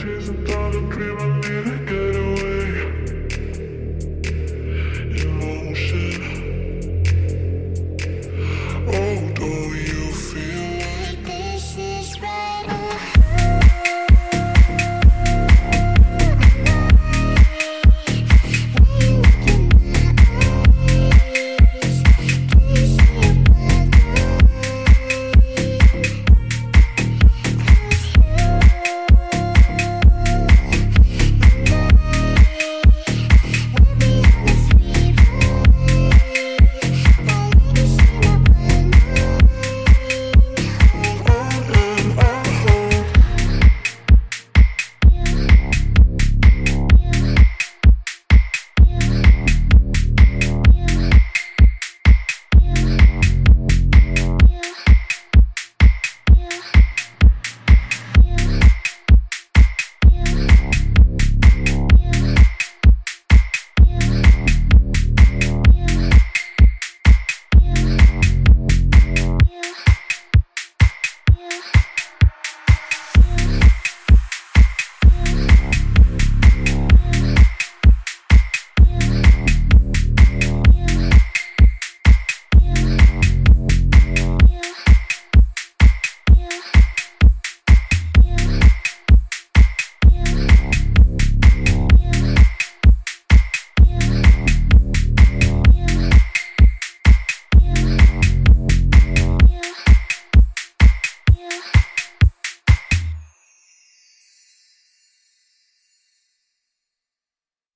chasing down